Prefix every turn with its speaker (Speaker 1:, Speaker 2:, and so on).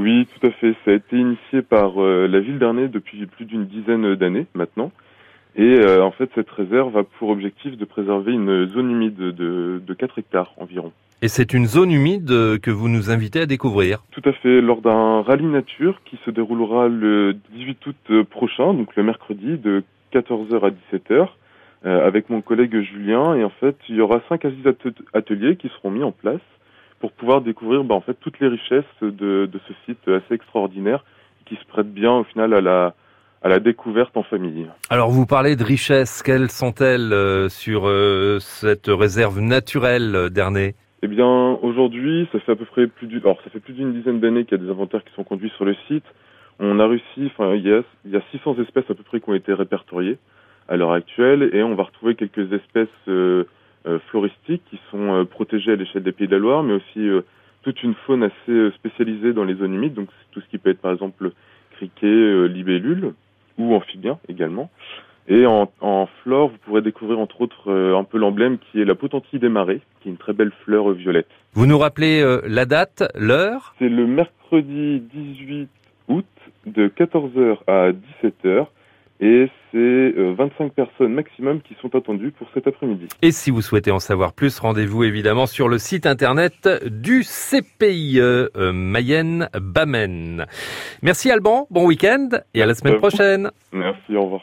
Speaker 1: Oui, tout à fait. Ça a été initié par la ville d'Ernée depuis plus d'une dizaine d'années maintenant. Et en fait, cette réserve a pour objectif de préserver une zone humide de, de 4 hectares environ.
Speaker 2: Et c'est une zone humide que vous nous invitez à découvrir.
Speaker 1: Tout à fait, lors d'un rallye nature qui se déroulera le 18 août prochain, donc le mercredi de 14h à 17h, euh, avec mon collègue Julien. Et en fait, il y aura cinq ateliers qui seront mis en place pour pouvoir découvrir bah, en fait toutes les richesses de, de ce site assez extraordinaire qui se prête bien au final à la à la découverte en famille.
Speaker 2: Alors vous parlez de richesses, quelles sont-elles euh, sur euh, cette réserve naturelle d'Ernée?
Speaker 1: Eh bien, aujourd'hui, ça fait à peu près plus d'une, alors ça fait plus d'une dizaine d'années qu'il y a des inventaires qui sont conduits sur le site. On a réussi, enfin, il y a, il y a 600 espèces à peu près qui ont été répertoriées à l'heure actuelle, et on va retrouver quelques espèces euh, euh, qui sont euh, protégées à l'échelle des Pays de la Loire, mais aussi toute une faune assez spécialisée dans les zones humides, donc tout ce qui peut être par exemple criquet, libellule ou amphibien également. Et en, en, flore, vous pourrez découvrir entre autres euh, un peu l'emblème qui est la potentille des marais, qui est une très belle fleur violette.
Speaker 2: Vous nous rappelez euh, la date, l'heure?
Speaker 1: C'est le mercredi 18 août de 14h à 17h. Et c'est 25 euh, personnes maximum qui sont attendues pour cet après-midi.
Speaker 2: Et si vous souhaitez en savoir plus, rendez-vous évidemment sur le site internet du CPIE Mayenne Bamen. Merci Alban, bon week-end et à la semaine prochaine.
Speaker 1: Merci, au revoir.